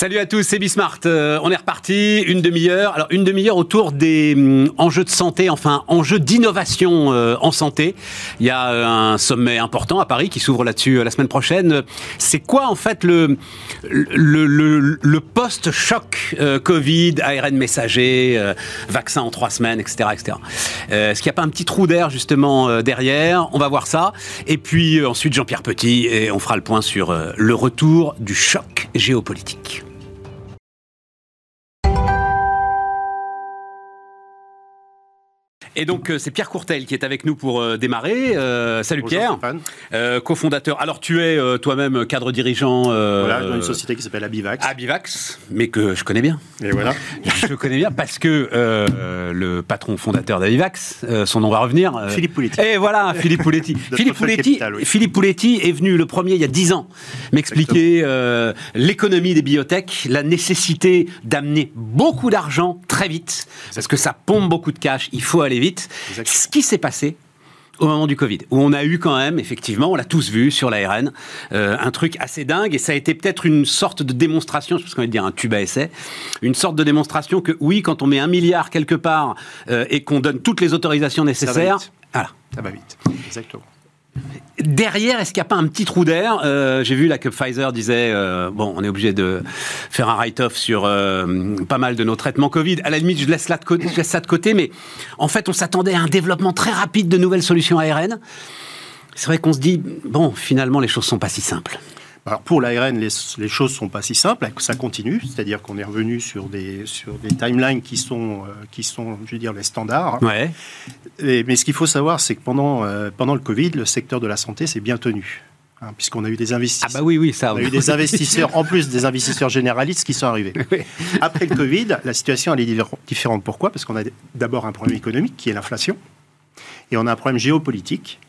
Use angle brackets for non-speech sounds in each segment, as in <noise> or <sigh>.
Salut à tous, c'est Bismart. Euh, on est reparti, une demi-heure. Alors, une demi-heure autour des hum, enjeux de santé, enfin, enjeux d'innovation euh, en santé. Il y a euh, un sommet important à Paris qui s'ouvre là-dessus la semaine prochaine. C'est quoi, en fait, le, le, le, le post-choc Covid, ARN messager, vaccin en trois semaines, etc., etc. Est-ce qu'il n'y a pas un petit trou d'air, justement, derrière? On va voir ça. Et puis, ensuite, Jean-Pierre Petit, et on fera le point sur le retour du choc géopolitique. Et donc, euh, c'est Pierre Courtel qui est avec nous pour euh, démarrer. Euh, salut Pierre. cofondateur. Alors, tu es toi-même cadre dirigeant. voilà, dans une société qui s'appelle Abivax. Abivax, mais que je connais bien. Et voilà. <laughs> je connais bien parce que le patron fondateur d'Abivax, son nom va revenir. Philippe Pouletti. Et voilà, Philippe Pouletti. <laughs> Philippe Pouletti, Philippe Pouletti est venu le premier il y a dix ans m'expliquer l'économie des biotech, la nécessité d'amener beaucoup d'argent très vite, parce que ça pompe beaucoup de cash. Il faut aller vite. Ce qui s'est passé au moment du Covid, où on a eu quand même, effectivement, on l'a tous vu sur l'ARN, euh, un truc assez dingue, et ça a été peut-être une sorte de démonstration, je pense qu'on va dire un tube à essai, une sorte de démonstration que oui, quand on met un milliard quelque part euh, et qu'on donne toutes les autorisations nécessaires, voilà. Ça va vite, exactement. Derrière, est-ce qu'il n'y a pas un petit trou d'air? Euh, J'ai vu là que Pfizer disait euh, bon, on est obligé de faire un write-off sur euh, pas mal de nos traitements Covid. À la limite, je laisse, je laisse ça de côté, mais en fait, on s'attendait à un développement très rapide de nouvelles solutions ARN. C'est vrai qu'on se dit bon, finalement, les choses sont pas si simples. Alors pour l'ARN, les, les, choses sont pas si simples, ça continue, c'est-à-dire qu'on est revenu sur des, sur des timelines qui sont, euh, qui sont, je veux dire, les standards. Ouais. mais ce qu'il faut savoir, c'est que pendant, euh, pendant le Covid, le secteur de la santé s'est bien tenu. Hein, puisqu'on a eu des investisseurs. Ah bah oui, oui, ça. On a eu <laughs> des investisseurs, en plus des investisseurs généralistes qui sont arrivés. Après le Covid, la situation elle est différente. Pourquoi? Parce qu'on a d'abord un problème économique qui est l'inflation, et on a un problème géopolitique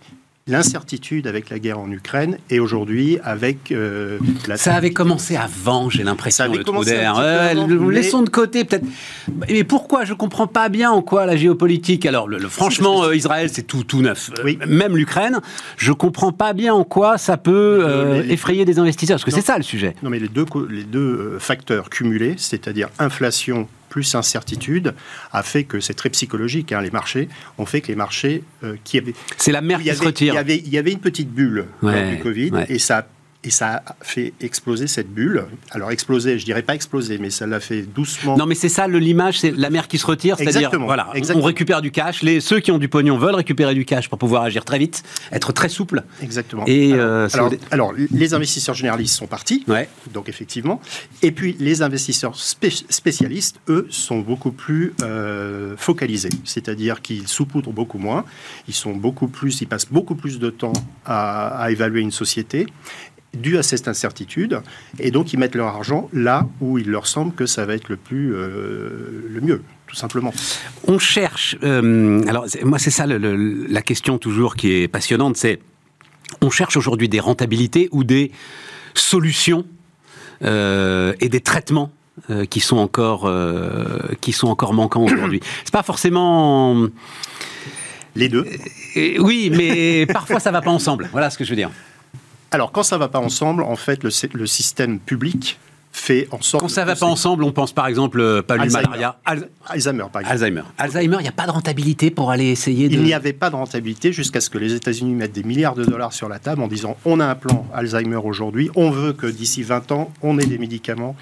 l'incertitude avec la guerre en Ukraine et aujourd'hui avec euh, la... Ça avait commencé avant, j'ai l'impression, le trou Laissons de côté peut-être. Mais pourquoi Je comprends pas bien en quoi la géopolitique. Alors, le, franchement, euh, Israël, c'est tout, tout neuf. Oui. Même l'Ukraine, je comprends pas bien en quoi ça peut euh, effrayer des investisseurs. Parce que c'est ça le sujet. Non, mais les deux, les deux facteurs cumulés, c'est-à-dire inflation plus incertitude, a fait que c'est très psychologique. Hein, les marchés ont fait que les marchés euh, qui avaient. C'est la mer qui se retire. Il y, avait, il y avait une petite bulle ouais, du Covid et ça et ça a fait exploser cette bulle. Alors exploser, je dirais pas exploser, mais ça l'a fait doucement. Non, mais c'est ça, l'image, c'est la mer qui se retire, c'est-à-dire, voilà, on récupère du cash. Les, ceux qui ont du pognon veulent récupérer du cash pour pouvoir agir très vite, être très souple. Exactement. Et alors, euh, alors, les investisseurs généralistes sont partis, ouais. donc effectivement. Et puis les investisseurs spécialistes, eux, sont beaucoup plus euh, focalisés, c'est-à-dire qu'ils saupoudrent beaucoup moins, ils sont beaucoup plus, ils passent beaucoup plus de temps à, à évaluer une société dû à cette incertitude, et donc ils mettent leur argent là où il leur semble que ça va être le plus euh, le mieux, tout simplement. On cherche. Euh, alors moi c'est ça la question toujours qui est passionnante, c'est on cherche aujourd'hui des rentabilités ou des solutions euh, et des traitements qui sont encore qui sont encore manquants aujourd'hui. <coughs> C'est pas forcément les deux. oui, mais parfois ça va pas ensemble. Voilà ce que je veux dire. Alors, quand ça ne va pas ensemble, en fait, le, système public fait en sorte. Quand ça ne va pas ensemble, on pense par exemple euh, pas Alzheimer. Alzheimer, par exemple. Alzheimer. Alzheimer, il n'y a pas de rentabilité pour aller essayer de. Il n'y avait pas de rentabilité jusqu'à ce que les États-Unis mettent des milliards de dollars sur la table en disant on a un plan Alzheimer aujourd'hui, on veut que d'ici 20 ans, on ait des médicaments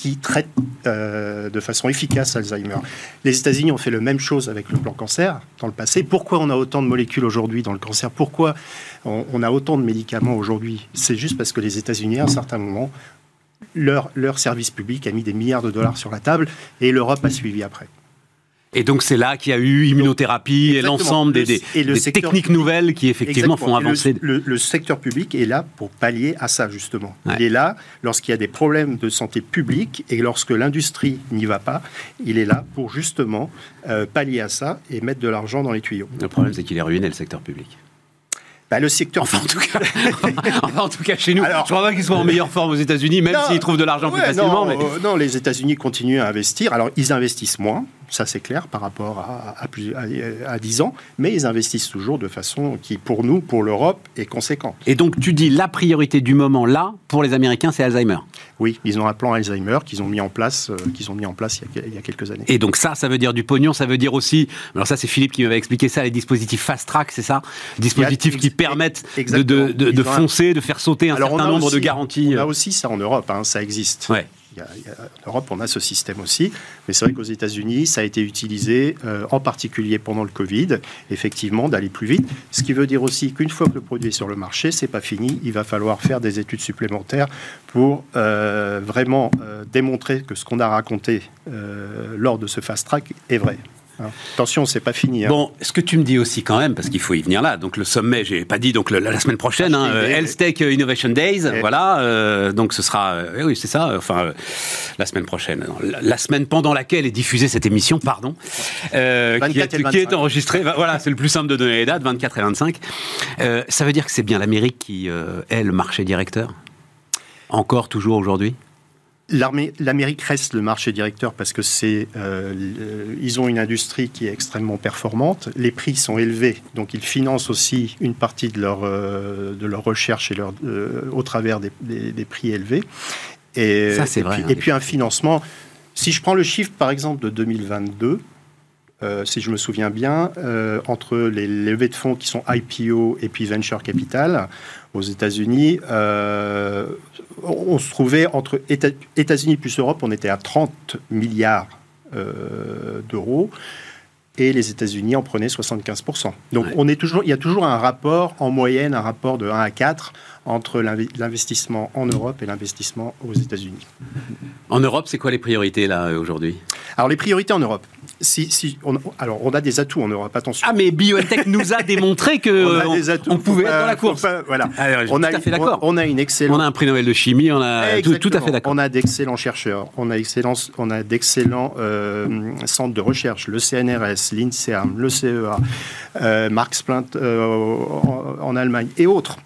qui traitent euh, de façon efficace Alzheimer. Les États-Unis ont fait la même chose avec le plan cancer dans le passé. Pourquoi on a autant de molécules aujourd'hui dans le cancer? Pourquoi on, a autant de médicaments aujourd'hui? C'est juste parce que les États-Unis, à un certain moment, leur, leur service public a mis des milliards de dollars sur la table et l'Europe a suivi après. Et donc c'est là qu'il y a eu immunothérapie et l'ensemble des, techniques nouvelles qui effectivement font avancer. Le, secteur public est là pour pallier à ça justement. Il est là lorsqu'il y a des problèmes de santé publique et lorsque l'industrie n'y va pas, il est là pour justement euh, pallier à ça et mettre de l'argent dans les tuyaux. Le problème c'est qu'il est ruiné le secteur public. Bah, le secteur. Enfin, en tout cas, <laughs> <laughs> en tout cas chez nous. Alors, je crois pas qu'ils soient en meilleure forme aux États-Unis, même s'ils trouvent de l'argent plus facilement. Non, mais... Euh, non les États-Unis continuent à investir. Alors, ils investissent moins ça c'est clair par rapport à, à, 10 ans, mais ils investissent toujours de façon qui, pour nous, pour l'Europe, est conséquente. Et donc tu dis la priorité du moment là, pour les Américains, c'est Alzheimer Oui, ils ont un plan Alzheimer qu'ils ont mis en place, euh, qu'ils ont mis en place il y, a, quelques années. Et donc ça, ça veut dire du pognon, ça veut dire aussi, alors ça c'est Philippe qui m'avait expliqué ça, les dispositifs fast track, c'est ça? Dispositifs qui permettent de, de, foncer, de faire sauter un certain nombre de garanties. On a aussi ça en Europe, hein, ça existe. Ouais en Europe, on a ce système aussi, mais c'est vrai qu'aux États-Unis, ça a été utilisé, euh, en particulier pendant le Covid, effectivement, d'aller plus vite. Ce qui veut dire aussi qu'une fois que le produit est sur le marché, c'est pas fini. Il va falloir faire des études supplémentaires pour euh, vraiment euh, démontrer que ce qu'on a raconté lors de ce fast track est vrai. Hein. Attention, c'est pas fini. Hein. Bon, ce que tu me dis aussi quand même, parce qu'il faut y venir là. Donc le sommet, j'ai pas dit donc la, semaine prochaine, hein, Health Tech Innovation Days, voilà. Euh, donc ce sera, euh, oui, c'est ça. Enfin, euh, la semaine prochaine, la, semaine pendant laquelle est diffusée cette émission, pardon, qui, est, enregistrée. Voilà, c'est le plus simple de donner les dates, 24 et 25. ça veut dire que c'est bien l'Amérique qui est le marché directeur, encore toujours aujourd'hui? L'Amérique reste le marché directeur parce que c'est, euh, ils ont une industrie qui est extrêmement performante. Les prix sont élevés, donc ils financent aussi une partie de leur euh, de leur recherche et leur, euh, au travers des, prix élevés. Et, Ça, c'est vrai. et puis un financement. Si je prends le chiffre, par exemple, de 2022, euh, si je me souviens bien, euh, entre les levées de fonds qui sont IPO et puis venture capital aux États-Unis, euh, on se trouvait entre États-Unis plus Europe, on était à 30 milliards d'euros et les États-Unis en prenaient 75%. Donc on est toujours, il y a toujours un rapport en moyenne, un rapport de 1 à 4 entre l'investissement en Europe et l'investissement aux États-Unis. En Europe, c'est quoi les priorités là aujourd'hui? Alors les priorités en Europe, si, si on, alors on a des atouts en Europe, attention. Ah mais BioNTech nous a démontré que <laughs> on, pouvait être dans la course. voilà. on a, tout à fait d'accord. On, a une excellente. On a un prix Nobel de chimie, on a tout, à fait d'accord. On a d'excellents chercheurs, on a excellence, on a d'excellents euh, centres de recherche, le CNRS, l'INSERM, le CEA, euh, Marx euh, en, Allemagne et autres.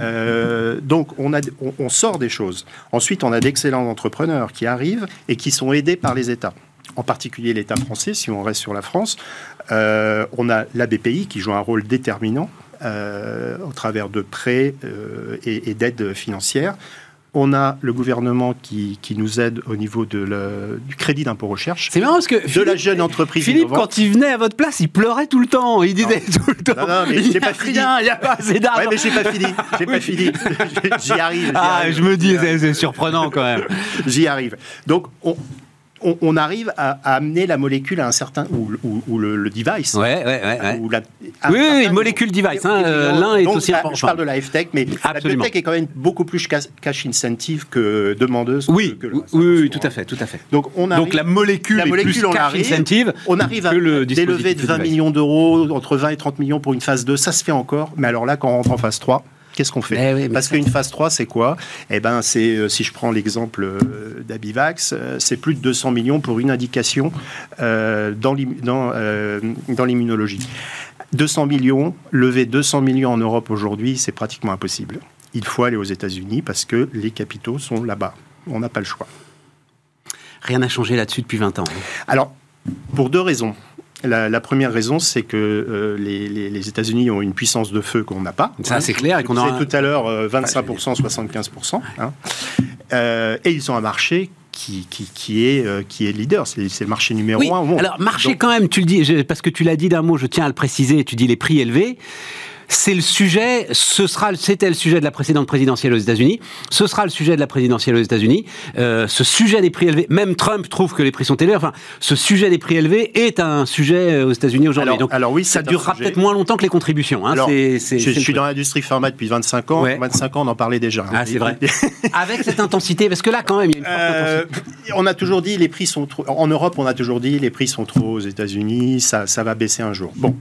Euh, donc on, sort des choses. Ensuite, on a d'excellents entrepreneurs qui arrivent et qui sont aidés par les États en particulier l'État français, si on reste sur la France. Euh, on a la BPI qui joue un rôle déterminant euh, au travers de prêts euh, et, d'aides financières. On a le gouvernement qui, nous aide au niveau de du crédit d'impôt recherche. C'est marrant parce que de la jeune entreprise. Philippe, quand il venait à votre place, il pleurait tout le temps. Il disait tout le temps. Non, non mais j'ai pas fini. Il n'y a pas assez d'argent. Ouais, mais j'ai pas fini. J'ai pas fini. J'y arrive. Ah, je me dis, c'est surprenant quand même. J'y arrive. Donc, on, on, arrive à, amener la molécule à un certain ou, le, device. Ouais, ouais, ouais. oui, oui, molécule device. Hein, euh, l'un est aussi important. Je parle de la FTech, mais la FTech est quand même beaucoup plus cash incentive que demandeuse. Oui, que oui, oui, tout à fait, tout à fait. Donc, on Donc la molécule, la molécule est plus cash incentive. On arrive à des levées de 20 millions d'euros, entre 20 et 30 millions pour une phase 2, ça se fait encore. Mais alors là, quand on rentre en phase 3, Qu'est-ce qu'on fait eh Parce qu'une phase 3, c'est quoi Eh ben, c'est euh, si je prends l'exemple euh, d'Abivax, euh, c'est plus de 200 millions pour une indication dans l'immunologie. 200 millions, lever 200 millions en Europe aujourd'hui, c'est pratiquement impossible. Il faut aller aux États-Unis parce que les capitaux sont là-bas. On n'a pas le choix. Rien n'a changé là-dessus depuis 20 ans. Alors, pour deux raisons. La, première raison, c'est que euh, les, États-Unis ont une puissance de feu qu'on n'a pas. Ça, c'est clair. Et qu'on a... tout à l'heure 25%, 75%. Hein. Euh, et ils ont un marché qui, qui, est, euh, qui est leader. C'est le marché numéro un au monde. Alors, marché quand même, tu le dis, parce que tu l'as dit d'un mot, je tiens à le préciser, tu dis les prix élevés c'est le sujet, ce sera, c'était le sujet de la précédente présidentielle aux États-Unis, ce sera le sujet de la présidentielle aux États-Unis. Euh, ce sujet des prix élevés, même Trump trouve que les prix sont élevés. Enfin, ce sujet des prix élevés est un sujet euh, aux États-Unis aujourd'hui. Alors, alors, oui, ça durera peut-être moins longtemps que les contributions. Hein, alors, je, suis dans l'industrie pharma depuis 25 ans. 25 ans, on en parlait déjà. Ah, c'est vrai. <laughs> Avec cette intensité, parce que là, quand même, il y a une forte euh, intensité. On a toujours dit les prix sont trop. En Europe, on a toujours dit les prix sont trop aux États-Unis. Ça, ça va baisser un jour. Bon,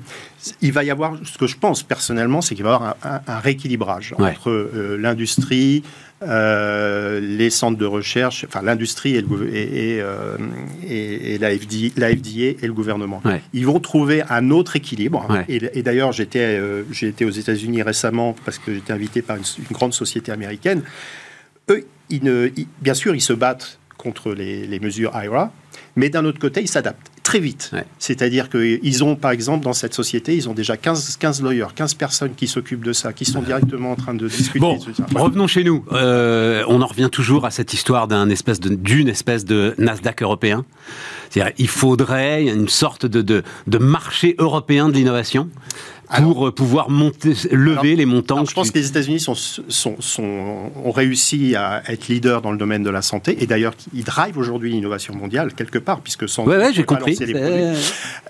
il va y avoir ce que je pense personnellement, c'est qu'il va y avoir un, rééquilibrage entre euh, l'industrie, euh, les centres de recherche, enfin l'industrie et, et, euh, et, la, FDA, et le gouvernement. Ils vont trouver un autre équilibre. Et, d'ailleurs, j'étais j'ai été aux États-Unis récemment parce que j'étais invité par une, grande société américaine. Eux, ils ne, bien sûr, ils se battent contre les, les mesures IRA, mais d'un autre côté, ils s'adaptent très vite. C'est-à-dire qu'ils ont, par exemple, dans cette société, ils ont déjà 15, 15 lawyers, 15 personnes qui s'occupent de ça, qui sont directement en train de discuter. Bon, revenons chez nous. Euh, on en revient toujours à cette histoire d'une espèce, de, espèce de Nasdaq européen. C'est-à-dire, il faudrait une sorte de, de, de marché européen de l'innovation pour euh, pouvoir monter, lever les montants. je pense que les États-Unis sont, sont, sont, ont réussi à être leaders dans le domaine de la santé et d'ailleurs ils drivent aujourd'hui l'innovation mondiale quelque part puisque sans ouais, ouais, j'ai compris.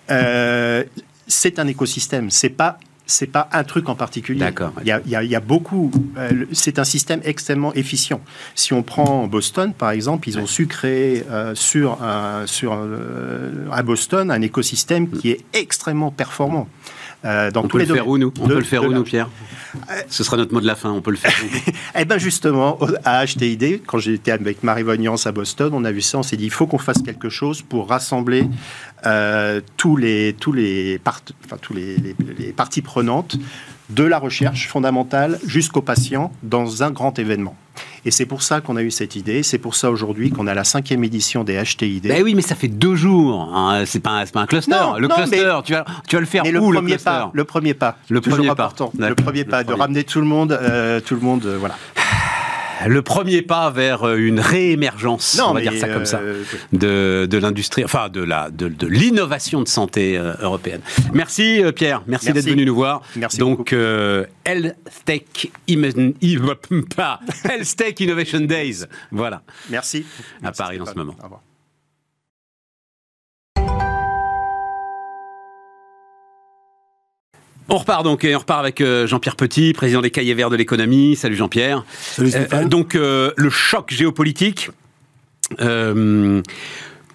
Euh, c'est un écosystème. C'est pas c'est pas un truc en particulier. D'accord. Il, y a, il y a beaucoup. Euh, c'est un système extrêmement efficient. Si on prend Boston, par exemple, ils ont su créer sur, un, sur à Boston un écosystème qui est extrêmement performant. Euh, on peut le faire où, nous On peut le faire où, nous, Pierre Ce sera notre mot de la fin. On peut le faire où <laughs> Eh bien, justement, à HTID, quand j'étais avec Marie Vognance à Boston, on a vu ça. On s'est dit, il faut qu'on fasse quelque chose pour rassembler euh, tous les tous les, enfin, tous les, les parties prenantes de la recherche fondamentale jusqu'aux patients dans un grand événement. Et c'est pour ça qu'on a eu cette idée. C'est pour ça aujourd'hui qu'on a la cinquième édition des HTID. Ben oui, mais ça fait deux jours. Hein. C'est pas, pas, un cluster. le cluster, tu, vas, tu vas le faire où le premier pas, Le premier pas. Le premier pas. Le premier pas, de ramener tout le monde, euh, tout le monde, euh, voilà le premier pas vers euh, une réémergence, on va dire ça comme ça, euh, de, de l'industrie, enfin de la de, de l'innovation de santé euh, européenne. Merci Pierre, merci, d'être venu nous voir. Merci Donc Health Tech, <laughs> Innovation Days, voilà. Merci. À Paris en ce moment. Au revoir. On repart donc et on repart avec euh, Jean-Pierre Petit, président des Cahiers Verts de l'économie. Salut Jean-Pierre. Salut Stéphane. Euh, donc euh, le choc géopolitique.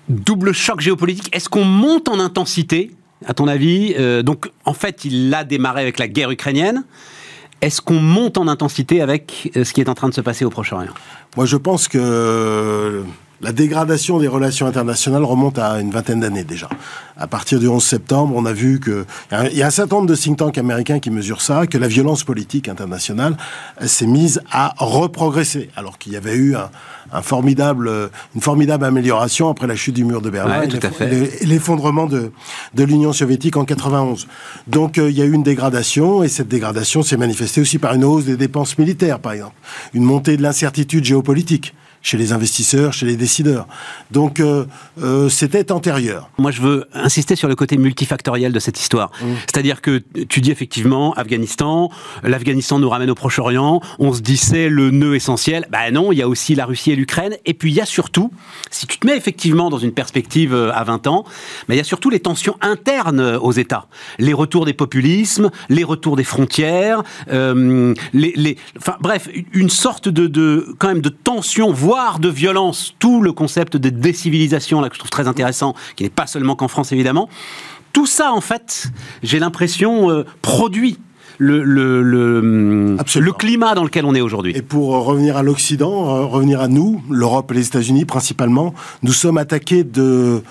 double choc géopolitique. Est-ce qu'on monte en intensité, à ton avis Donc en fait, il a démarré avec la guerre ukrainienne. Est-ce qu'on monte en intensité avec ce qui est en train de se passer au Proche-Orient? Moi, je pense que la dégradation des relations internationales remonte à une vingtaine d'années déjà. À partir du 11 septembre, on a vu que il y a un certain nombre de think tanks américains qui mesurent ça, que la violence politique internationale s'est mise à reprogresser, alors qu'il y avait eu un, formidable, une formidable amélioration après la chute du mur de Berlin et l'effondrement de, de l'Union soviétique en 91. Donc euh, il y a eu une dégradation et cette dégradation s'est manifestée aussi par une hausse des dépenses militaires, par exemple, une montée de l'incertitude géopolitique chez les investisseurs, chez les décideurs. Donc euh, euh, c'était antérieur. Moi je veux insister sur le côté multifactoriel de cette histoire. Mmh. C'est-à-dire que tu dis effectivement Afghanistan, l'Afghanistan nous ramène au Proche-Orient, on se dit c'est le nœud essentiel. Ben non, il y a aussi la Russie et l'Ukraine. Et puis il y a surtout, si tu te mets effectivement dans une perspective euh, à 20 ans, ben, il y a surtout les tensions internes aux États. Les retours des populismes, les retours des frontières, les, les, enfin bref, une sorte de, de quand même de tension, voire de violence, tout le concept de décivilisation, là, que je trouve très intéressant, qui n'est pas seulement qu'en France, évidemment. Tout ça, en fait, j'ai l'impression, euh, produit le, le, le, le, climat dans lequel on est aujourd'hui. Et pour revenir à l'Occident, euh, revenir à nous, l'Europe et les États-Unis principalement, nous sommes attaqués de...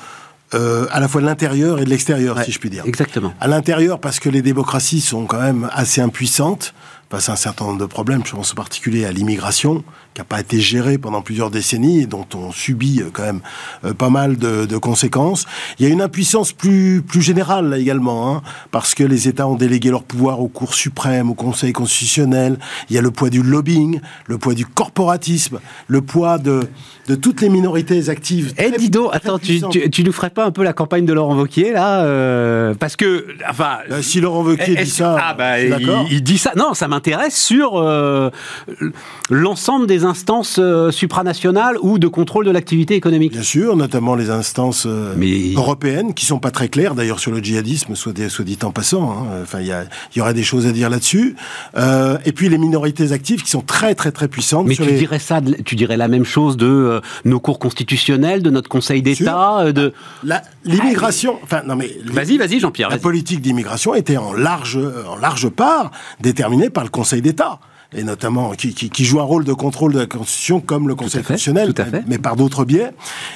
Euh, à la fois de l'intérieur et de l'extérieur, si je puis dire. Exactement. À l'intérieur, parce que les démocraties sont quand même assez impuissantes face à un certain nombre de problèmes. Je pense en particulier à l'immigration, qui n'a pas été gérée pendant plusieurs décennies et dont on subit euh, quand même euh, pas mal de, de, conséquences. Il y a une impuissance plus, plus générale là également, hein, parce que les États ont délégué leur pouvoir aux cours suprêmes, au Conseil constitutionnel. Il y a le poids du lobbying, le poids du corporatisme, le poids de, de toutes les minorités actives. Eh, Dido, attends, tu, tu, tu, nous ferais pas un peu la campagne de Laurent Wauquiez là euh, Parce que, enfin. Si Laurent Wauquiez dit ça. Ah, bah, il, il, dit ça. Non, ça m'intéresse sur euh, l'ensemble des instances euh, supranationales ou de contrôle de l'activité économique. Bien sûr, notamment les instances euh, européennes qui sont pas très claires d'ailleurs sur le djihadisme, soit, soit dit en passant. Hein. Enfin, il y, y, aurait des choses à dire là-dessus. et puis les minorités actives qui sont très très très puissantes. Mais tu dirais ça, tu dirais la même chose de nos cours constitutionnels, de notre Conseil d'État, de l'immigration. Enfin, non mais vas-y, vas-y, Jean-Pierre. La politique d'immigration était en large en large part déterminée par le Conseil d'État. Et notamment qui, qui, qui, joue un rôle de contrôle de la Constitution comme le Conseil constitutionnel, mais par d'autres biais,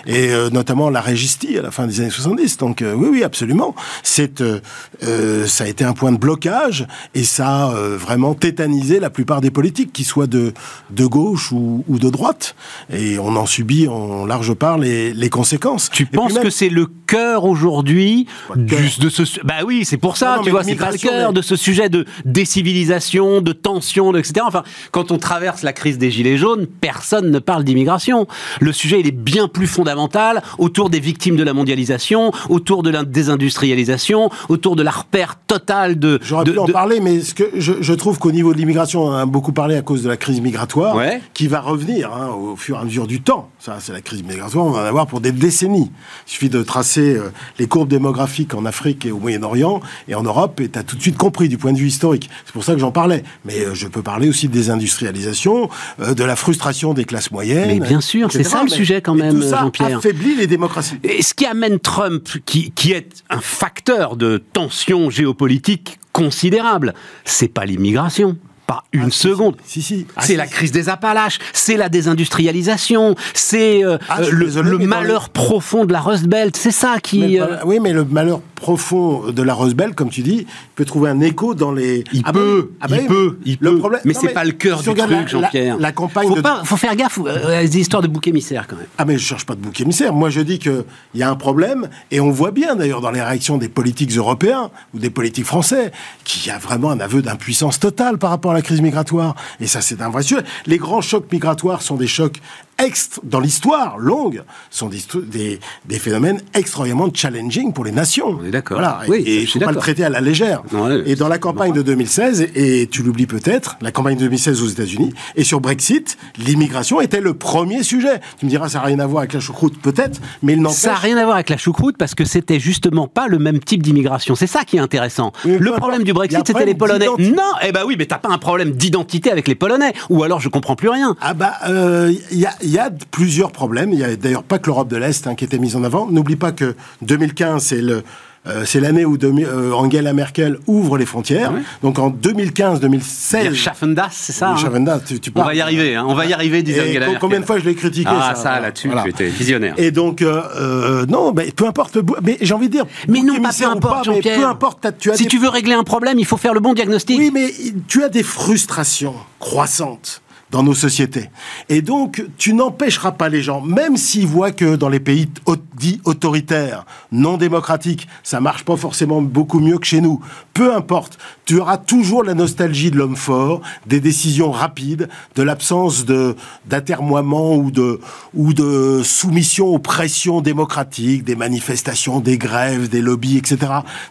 et euh, notamment la Régistie à la fin des années 70. Donc euh, oui, oui, absolument. C'est, euh, ça a été un point de blocage et ça a vraiment tétanisé la plupart des politiques, qu'ils soient de, de gauche ou, ou, de droite. Et on en subit en large part les, les conséquences. Tu penses que c'est le cœur aujourd'hui de ce... Bah oui, c'est pour ça, tu vois, c'est pas le cœur de ce sujet de décivilisation, de tension, etc. Enfin, quand on traverse la crise des Gilets jaunes, personne ne parle d'immigration. Le sujet, il est bien plus fondamental autour des victimes de la mondialisation, autour de la désindustrialisation, autour de la repère totale de... J'aurais pu en parler, mais ce que je, je trouve qu'au niveau de l'immigration, on a beaucoup parlé à cause de la crise migratoire, qui va revenir hein, au fur et à mesure du temps. Ça, c'est la crise migratoire, on va en avoir pour des décennies. Il suffit de tracer euh, les courbes démographiques en Afrique et au Moyen-Orient et en Europe, et tu as tout de suite compris du point de vue historique. C'est pour ça que j'en parlais. Mais euh, je peux parler aussi de désindustrialisation, euh, de la frustration des classes moyennes. Mais bien sûr, c'est ça le sujet quand même, Jean-Pierre. affaiblit les démocraties. Et ce qui amène Trump, qui, qui est un facteur de tension géopolitique considérable, c'est pas l'immigration pas une ah, seconde. Si, si. Ah, c'est la crise des Appalaches, c'est la désindustrialisation, c'est euh, ah, euh, le, malheur profond de la Rust Belt. C'est ça qui. Euh, oui, mais le malheur profond de la Rust Belt, comme tu dis, peut trouver un écho dans les. Il peut, il peut, il le peut. Problème... Mais c'est pas le cœur du truc, Jean-Pierre. La, campagne. Faut, pas, faut faire gaffe à des histoires de bouc émissaire quand même. Ah mais je cherche pas de bouc émissaire. Moi je dis que il y a un problème et on voit bien d'ailleurs dans les réactions des politiques européens ou des politiques français qu'il y a vraiment un aveu d'impuissance totale par rapport à la crise migratoire. Et ça, c'est un vrai sujet. Les grands chocs migratoires sont des chocs extra, dans l'histoire longue, sont des, des, phénomènes extrêmement challenging pour les nations. On est d'accord. Voilà. Oui, et il ne faut pas le traiter à la légère. et dans la campagne de 2016, et tu l'oublies peut-être, la campagne de 2016 aux États-Unis, et sur Brexit, l'immigration était le premier sujet. Tu me diras, ça n'a rien à voir avec la choucroute, peut-être, mais il n'empêche. Ça n'a rien à voir avec la choucroute parce que c'était justement pas le même type d'immigration. C'est ça qui est intéressant. le problème du Brexit, c'était les Polonais. Non, eh ben oui, mais t'as pas un problème d'identité avec les Polonais. Ou alors je comprends plus rien. Ah bah, il euh, y a il y a plusieurs problèmes. Il n'y a d'ailleurs pas que l'Europe de l'Est hein, qui était mise en avant. N'oublie pas que 2015, c'est le, euh, c'est l'année où euh, Angela Merkel ouvre les frontières. Donc en 2015-2016. Schaffendas, c'est ça hein? Tu, tu On va y arriver, hein. on va y arriver, disait Angela Merkel. Combien de fois je l'ai critiqué Ah, ça, là-dessus, tu étais visionnaire. Et donc, euh, non, mais peu importe. Mais j'ai envie de dire. Mais non, pas peu importe, Jean-Pierre. Peu importe, tu as Si tu veux régler un problème, il faut faire le bon diagnostic. Oui, mais tu as des frustrations croissantes dans nos sociétés. Et donc, tu n'empêcheras pas les gens, même s'ils voient que dans les pays dits autoritaires, non démocratiques, ça marche pas forcément beaucoup mieux que chez nous. Peu importe, tu auras toujours la nostalgie de l'homme fort, des décisions rapides, de l'absence de d'atermoiement ou de ou de soumission aux pressions démocratiques, des manifestations, des grèves, des lobbies, etc.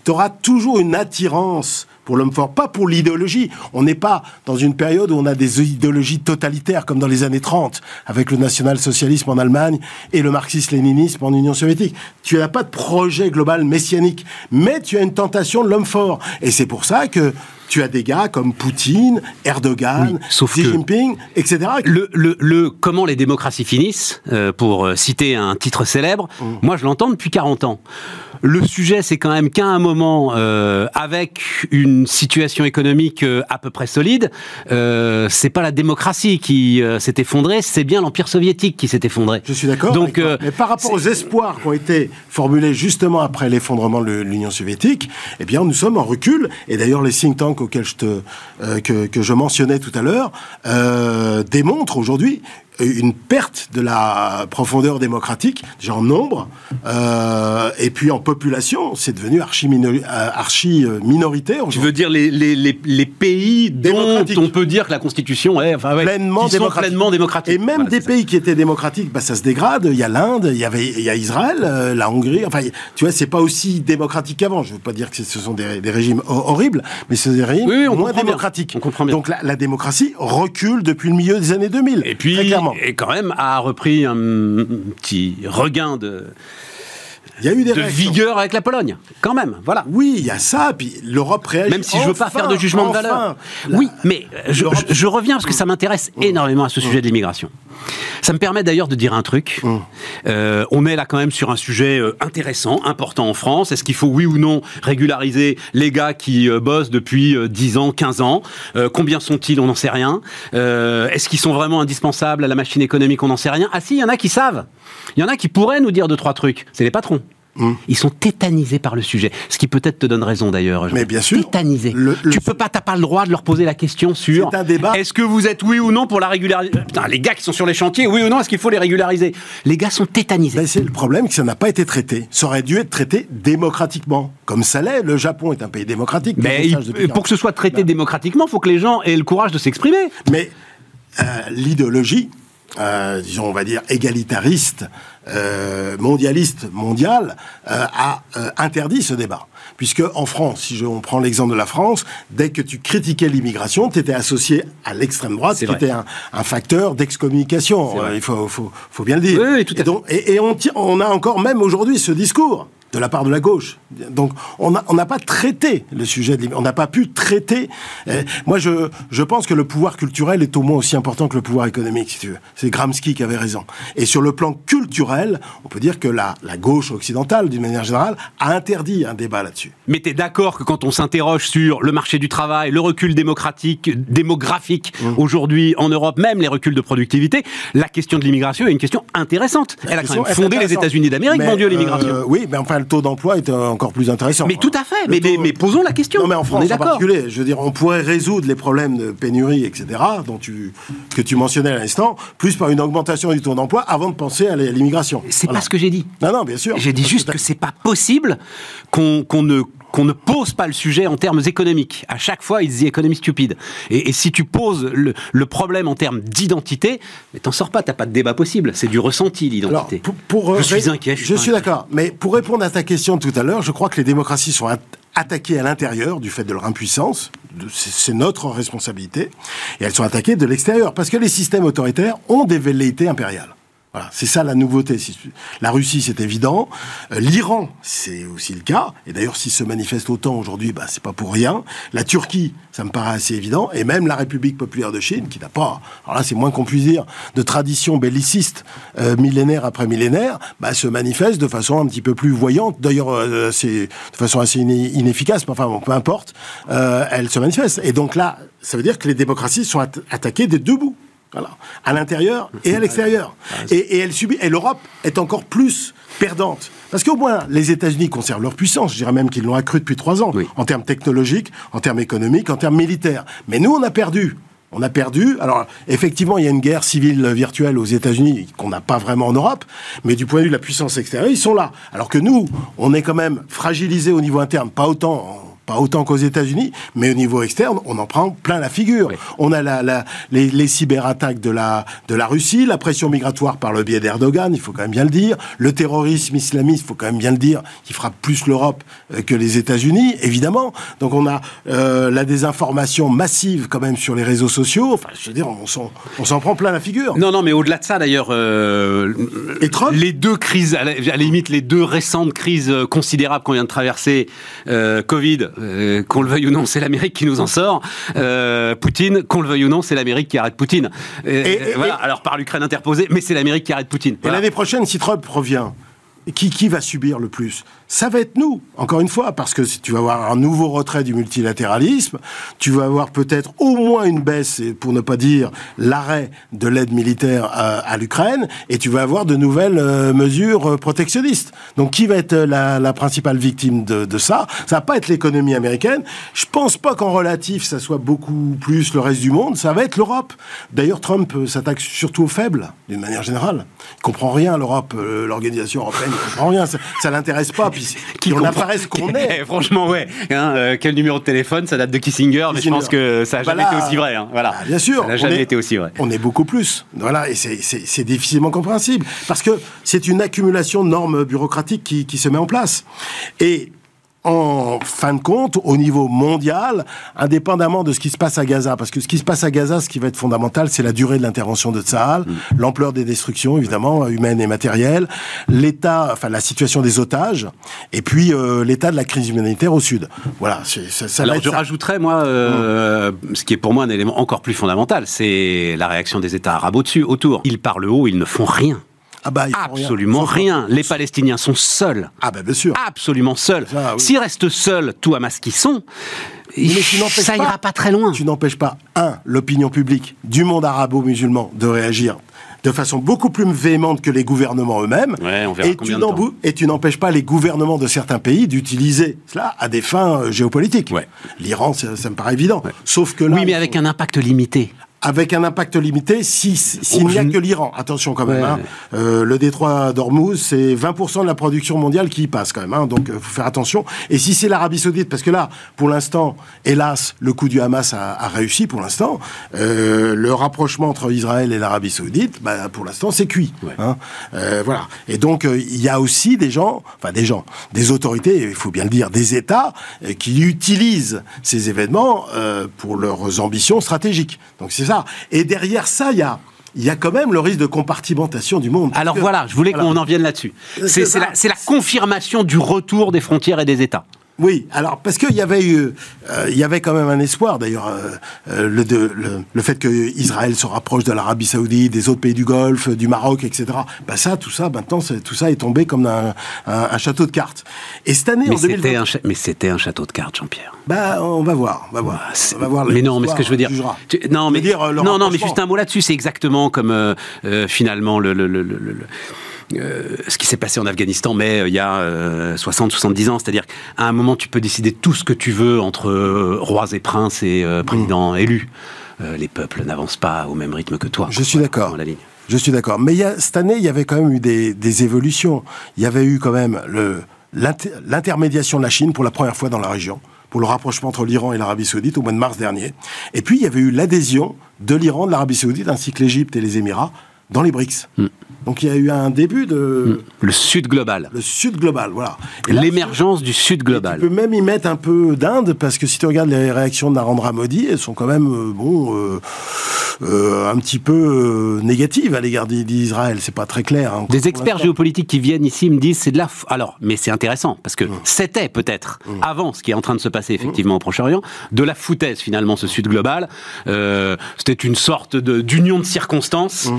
Tu auras toujours une attirance pour l'homme fort, pas pour l'idéologie. On n'est pas dans une période où on a des idéologies totalitaires comme dans les années 30, avec le national-socialisme en Allemagne et le marxisme-léninisme en Union soviétique. Tu n'as pas de projet global messianique, mais tu as une tentation de l'homme fort. Et c'est pour ça que tu as des gars comme Poutine, Erdogan, Xi Jinping, etc. Le, le, le, comment les démocraties finissent, euh, pour citer un titre célèbre, mmh. moi je l'entends depuis 40 ans. Le sujet, c'est quand même qu'à un moment, euh, avec une situation économique euh, à peu près solide, euh, c'est pas la démocratie qui euh, s'est effondrée, c'est bien l'empire soviétique qui s'est effondré. Je suis d'accord. Donc, mais par rapport aux espoirs qui ont été formulés justement après l'effondrement de l'Union soviétique, eh bien, nous sommes en recul. Et d'ailleurs, les think tanks auxquels je te que, que, je mentionnais tout à l'heure démontrent aujourd'hui une perte de la profondeur démocratique, déjà en nombre, euh, et puis en population, c'est devenu archi, minori euh, archi euh, minoritaire. Tu veux dire les, les, les, les pays dont on peut dire que la Constitution est enfin, ouais, pleinement, démocratique. pleinement, démocratique. Et même des pays qui étaient démocratiques, bah, ça se dégrade. Il y a l'Inde, il il y a Israël, euh, la Hongrie. Enfin, tu vois, c'est pas aussi démocratique qu'avant. Je veux pas dire que ce sont des, des régimes horribles, mais c'est des régimes oui, moins démocratiques. On comprend bien. Donc la, la, démocratie recule depuis le milieu des années 2000. Et puis, et quand même a repris un petit regain de. Y a eu des de vigueur avec la Pologne, quand même. Voilà. Oui, il y a ça. Puis l'Europe réagit. Même si je veux pas faire de jugement de valeur. Oui, mais je, je, reviens parce que ça m'intéresse énormément à ce sujet de l'immigration. Ça me permet d'ailleurs de dire un truc. Mmh. Euh, on est là quand même sur un sujet euh, intéressant, important en France. Est-ce qu'il faut, oui ou non, régulariser les gars qui euh, bossent depuis euh, 10 ans, 15 ans? Euh, Combien sont-ils? On n'en sait rien. Euh, Est-ce qu'ils sont vraiment indispensables à la machine économique? On n'en sait rien. Ah si, il y en a qui savent. Il y en a qui pourraient nous dire deux, trois trucs. C'est les patrons. Mmh. Ils sont tétanisés par le sujet. Ce qui peut-être te donne raison d'ailleurs. Mais bien sûr. Tétanisés. Le- le- Tu peux pas, t'as pas le droit de leur poser la question sur. C'est un débat. Est-ce que vous êtes oui ou non pour la régularisation Putain, les gars qui sont sur les chantiers, oui ou non, est-ce qu'il faut les régulariser? Les gars sont tétanisés. Ben, c'est le problème que ça n'a pas été traité. Ça aurait dû être traité démocratiquement. Comme ça l'est, le Japon est un pays démocratique. Mais il- pour que ce soit traité Ben. démocratiquement, il faut que les gens aient le courage de s'exprimer. Mais euh, l'idéologie, euh, disons, on va dire, égalitariste, euh, mondialiste, mondiale, euh, a euh, interdit ce débat. Puisque en France, si je, on prend l'exemple de la France, dès que tu critiquais l'immigration, tu étais associé à l'extrême droite, qui vrai. était un, un facteur d'excommunication. Il faut, faut, faut bien le dire. Oui, oui, tout à et, donc, et, et on, on a encore même aujourd'hui ce discours de la part de la gauche. Donc, on n'a on pas traité le sujet de l'immigration. On n'a pas pu traiter. euh, moi, je, je pense que le pouvoir culturel est au moins aussi important que le pouvoir économique, si tu veux. C'est Gramsci qui avait raison. Et sur le plan culturel, on peut dire que la, la gauche occidentale, d'une manière générale, a interdit un débat là-dessus. Mais tu es d'accord que quand on s'interroge sur le marché du travail, le recul démocratique, démographique Mmh. aujourd'hui en Europe, même les reculs de productivité, la question de l'immigration est une question intéressante. Elle a quand question même fondé les. États-Unis d'Amérique, mon Dieu, l'immigration. euh, oui, mais enfin, le taux d'emploi est euh, encore plus intéressant. mais tout à fait. Mais, mais- taux- mais posons la question. Non, mais en on France est en particulier, je veux dire, on pourrait résoudre les problèmes de pénurie, etc., dont tu, que tu mentionnais à l'instant, plus par une augmentation du taux d'emploi avant de penser à l'immigration. C'est Voilà. pas ce que j'ai dit. Non, non, bien sûr. J'ai dit juste t'as- que c'est pas possible qu'on qu'on ne qu'on ne pose pas le sujet en termes économiques. À chaque fois, ils disent économie stupide. Et, et si tu poses le, le problème en termes d'identité, mais t'en sors pas, t'as pas de débat possible. C'est du ressenti, l'identité. pour, pour, Je euh, suis inquiet, je Je, suis d'accord. Mais pour répondre à ta question tout à l'heure, je crois que les démocraties sont at- attaquées à l'intérieur du fait de leur impuissance. C'est notre responsabilité. Et elles sont attaquées de l'extérieur. Parce que les systèmes autoritaires ont des velléités impériales. C'est ça la nouveauté. La Russie, c'est évident. Euh, L'Iran, c'est aussi le cas. Et d'ailleurs, s'ils se manifestent autant aujourd'hui, bah, c'est pas pour rien. La Turquie, ça me paraît assez évident. Et même la République populaire de Chine, qui n'a pas, alors là, c'est moins qu'on puisse dire, de tradition belliciste euh, millénaire après millénaire, bah, se manifeste de façon un petit peu plus voyante. D'ailleurs, euh, de façon assez inefficace, mais enfin, bon, peu importe. Elle se manifeste. Et donc là, ça veut dire que les démocraties sont atta- attaquées des deux bouts. Voilà. À l'intérieur et à l'extérieur. Et, et elle subit. Et l'Europe est encore plus perdante. Parce qu'au moins, les États-Unis conservent leur puissance. Je dirais même qu'ils l'ont accrue depuis trois ans. Oui. En termes technologiques, en termes économiques, en termes militaires. Mais nous, on a perdu. On a perdu. Alors, effectivement, il y a une guerre civile virtuelle aux États-Unis qu'on n'a pas vraiment en Europe. Mais du point de vue de la puissance extérieure, ils sont là. Alors que nous, on est quand même fragilisé au niveau interne. Pas autant. Pas autant qu'aux États-Unis, mais au niveau externe, on en prend plein la figure. Oui. On a la, la- les, les cyberattaques de la, de la Russie, la pression migratoire par le biais d'Erdogan, il faut quand même bien le dire, le terrorisme islamiste, il faut quand même bien le dire, qui frappe plus l'Europe euh, que les États-Unis, évidemment. Donc on a euh, la désinformation massive quand même sur les réseaux sociaux. Enfin, je veux dire, on s'en, prend plein la figure. Non, non, mais au-delà de ça, d'ailleurs, euh, les deux crises, à la, à la limite, les deux récentes crises considérables qu'on vient de traverser, euh, Covid, euh, qu'on le veuille ou non, c'est l'Amérique qui nous en sort. Euh, Poutine, qu'on le veuille ou non, c'est l'Amérique qui arrête Poutine. Euh, Et- et- voilà, et- alors par l'Ukraine interposée, mais c'est l'Amérique qui arrête Poutine. Et l'année prochaine, si Trump revient, qui, qui va subir le plus? Ça va être nous, encore une fois, parce que si tu vas avoir un nouveau retrait du multilatéralisme, tu vas avoir peut-être au moins une baisse, pour ne pas dire l'arrêt de l'aide militaire à, à l'Ukraine, et tu vas avoir de nouvelles euh, mesures euh, protectionnistes. Donc qui va être euh, la, principale victime de, de ça? Ça va pas être l'économie américaine. Je pense pas qu'en relatif, ça soit beaucoup plus le reste du monde. Ça va être l'Europe. D'ailleurs, Trump euh, s'attaque surtout aux faibles, d'une manière générale. Il comprend rien, l'Europe, euh, l'organisation européenne, il comprend rien. Ça, ça l'intéresse pas. Puis on comprend- apparaît ce qu'on <laughs> est. Eh, Franchement, ouais. Hein, euh, quel numéro de téléphone Ça date de Kissinger, mais je pense que ça n'a jamais Voilà. été aussi vrai. hein. Voilà. Bien sûr. Ça n'a on jamais est- été aussi vrai. On est beaucoup plus. Voilà, et c'est difficilement compréhensible. Parce que c'est une accumulation de normes bureaucratiques qui, qui se met en place. Et en fin de compte, au niveau mondial, indépendamment de ce qui se passe à Gaza, parce que ce qui se passe à Gaza, ce qui va être fondamental, c'est la durée de l'intervention de Tsahal, mm. l'ampleur des destructions, évidemment, humaines et matérielles, l'état, enfin la situation des otages, et puis euh, l'état de la crise humanitaire au sud. Voilà. Ça, ça Alors je rajouterais, moi, euh, ce qui est pour moi un élément encore plus fondamental, c'est la réaction des États arabes au-dessus, autour. Ils parlent haut, ils ne font rien. Ah bah, Absolument rien. Les Palestiniens sont seuls. Ah bah bien sûr. Absolument seuls. S'ils restent seuls, tout à masse qu'ils sont, ça ira pas très loin. Tu n'empêches pas, un, l'opinion publique du monde arabo-musulman de réagir de façon beaucoup plus véhémente que les gouvernements eux-mêmes. et, tu et, tu n'empêches pas les gouvernements de certains pays d'utiliser cela à des fins euh, géopolitiques. L'Iran, ça, me paraît évident. Sauf que oui, mais avec un impact limité avec un impact limité s'il si, n'y a que l'Iran. Attention quand même. Hein. Euh, le détroit d'Ormuz, c'est 20% de la production mondiale qui y passe quand même. Hein. donc il euh, faut faire attention. Et si c'est l'Arabie Saoudite, parce que là, pour l'instant, hélas, le coup du Hamas a, a réussi pour l'instant. Euh, le rapprochement entre Israël et l'Arabie Saoudite, bah, pour l'instant, c'est cuit. Hein. Euh, voilà. Et donc il y a aussi des gens, enfin des gens, des autorités, il faut bien le dire, des États qui utilisent ces événements pour leurs ambitions stratégiques. Donc c'est ça et derrière ça, il y a il y a quand même le risque de compartimentation du monde. Alors voilà, je voulais qu'on en vienne là-dessus. C'est la, la, confirmation du retour des frontières et des États. Oui, alors parce qu'il y avait eu, euh, il y avait quand même un espoir d'ailleurs, euh, euh, le, le, le, fait que Israël se rapproche de l'Arabie Saoudite, des autres pays du Golfe, du Maroc, etc. Ben ça, tout ça, maintenant, tout ça est tombé comme un, un, château de cartes. Et cette année, mais c'était un, mais c'était un château de cartes, Jean-Pierre. Bah, on va voir, on va voir, on va voir mais non, mais ce que je veux dire, non, mais, dire, non, non, mais juste un mot là-dessus, c'est exactement comme finalement le, le, le euh, ce qui s'est passé en Afghanistan, mais euh, il y a 60-70 euh, ans. C'est-à-dire qu'à un moment, tu peux décider tout ce que tu veux entre rois et princes et présidents mmh. élus. les peuples n'avancent pas au même rythme que toi. Je suis d'accord. Je suis d'accord. Mais y a, cette année, il y avait quand même eu des, des évolutions. Il y avait eu quand même l'intermédiation de la Chine pour la première fois dans la région pour le rapprochement entre l'Iran et l'Arabie Saoudite au mois de mars dernier. Et puis, il y avait eu l'adhésion de l'Iran, de l'Arabie Saoudite, ainsi que l'Égypte et les Émirats dans les BRICS. Hmm. Donc il y a eu un début de... Le Sud global. Le Sud global, voilà. L'émergence du Sud global. tu peux même y mettre un peu d'Inde, parce que si tu regardes les réactions de Narendra Modi, elles sont quand même, euh, bon, euh, euh, un petit peu négatives à l'égard d'Israël. C'est pas très clair. Hein, Des experts géopolitiques qui viennent ici me disent c'est de la... Alors, mais c'est intéressant, parce que hmm. c'était peut-être, avant ce qui est en train de se passer effectivement au Proche-Orient, de la foutaise finalement, ce Sud global. C'était une sorte d'union de, circonstances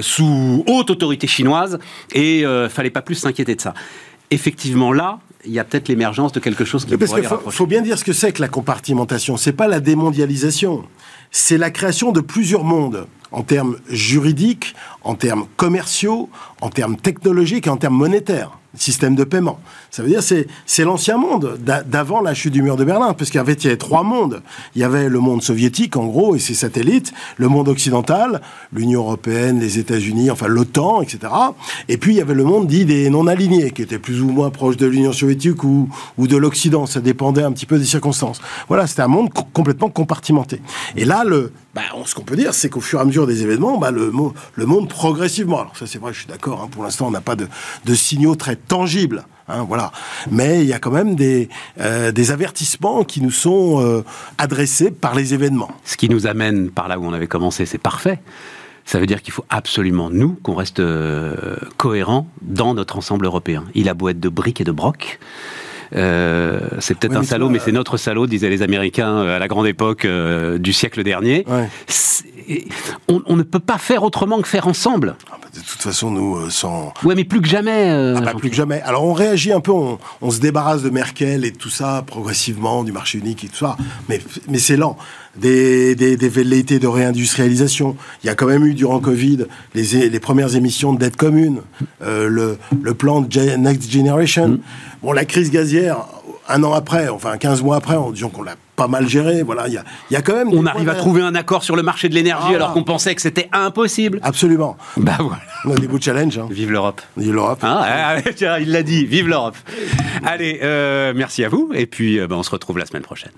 sous haute autorité chinoise et euh, fallait pas plus s'inquiéter de ça. Effectivement, là, il y a peut-être l'émergence de quelque chose qui Parce pourrait faut, faut, bien dire ce que c'est que la compartimentation. C'est pas la démondialisation. C'est la création de plusieurs mondes en termes juridiques, en termes commerciaux, en termes technologiques et en termes monétaires système de paiement. Ça veut dire c'est c'est l'ancien monde d'avant la chute du mur de Berlin, parce qu'il y avait, il y avait trois mondes. Il y avait le monde soviétique en gros et ses satellites, le monde occidental, l'Union européenne, les États-Unis, enfin l'OTAN, etc. Et puis il y avait le monde dit des non alignés, qui était plus ou moins proche de l'Union soviétique ou ou de l'Occident. Ça dépendait un petit peu des circonstances. Voilà, c'était un monde complètement compartimenté. Et là, le bah, ce qu'on peut dire, c'est qu'au fur et à mesure des événements, bah, le, monde progressivement. Alors ça, c'est vrai, je suis d'accord. Hein, pour l'instant, on n'a pas de, de signaux très tangible. Hein, voilà. Mais il y a quand même des, euh, avertissements qui nous sont euh, adressés par les événements. Ce qui nous amène par là où on avait commencé, c'est parfait. Ça veut dire qu'il faut absolument, nous, qu'on reste euh, cohérents dans notre ensemble européen. Il a beau être de briques et de brocs. C'est peut-être un salaud, mais c'est notre salaud, disaient les Américains à la grande époque du siècle dernier. On, ne peut pas faire autrement que faire ensemble. Ah bah, de toute façon, nous, euh, sans... Ouais, mais plus que jamais. Euh, ah bah, plus que jamais. Alors, on réagit un peu, on, se débarrasse de Merkel et tout ça, progressivement, du marché unique et tout ça. Mais, mais c'est lent. Des, des, des, velléités de réindustrialisation. Il y a quand même eu, durant Covid, les, les premières émissions de dette commune, euh, le, le, plan de Next Generation. Mm. Bon, la crise gazière, un an après, enfin 15 mois après, en disant qu'on l'a pas mal géré. Voilà, il y a, y a, quand même. On arrive à trouver un accord sur le marché de l'énergie alors qu'on pensait que c'était impossible. Absolument. Bah voilà. On a des bouts de challenge. Hein. Vive l'Europe. Vive l'Europe. <laughs> Hein, il l'a dit. Vive l'Europe. Allez, euh, merci à vous. Et puis, euh, bah, on se retrouve la semaine prochaine.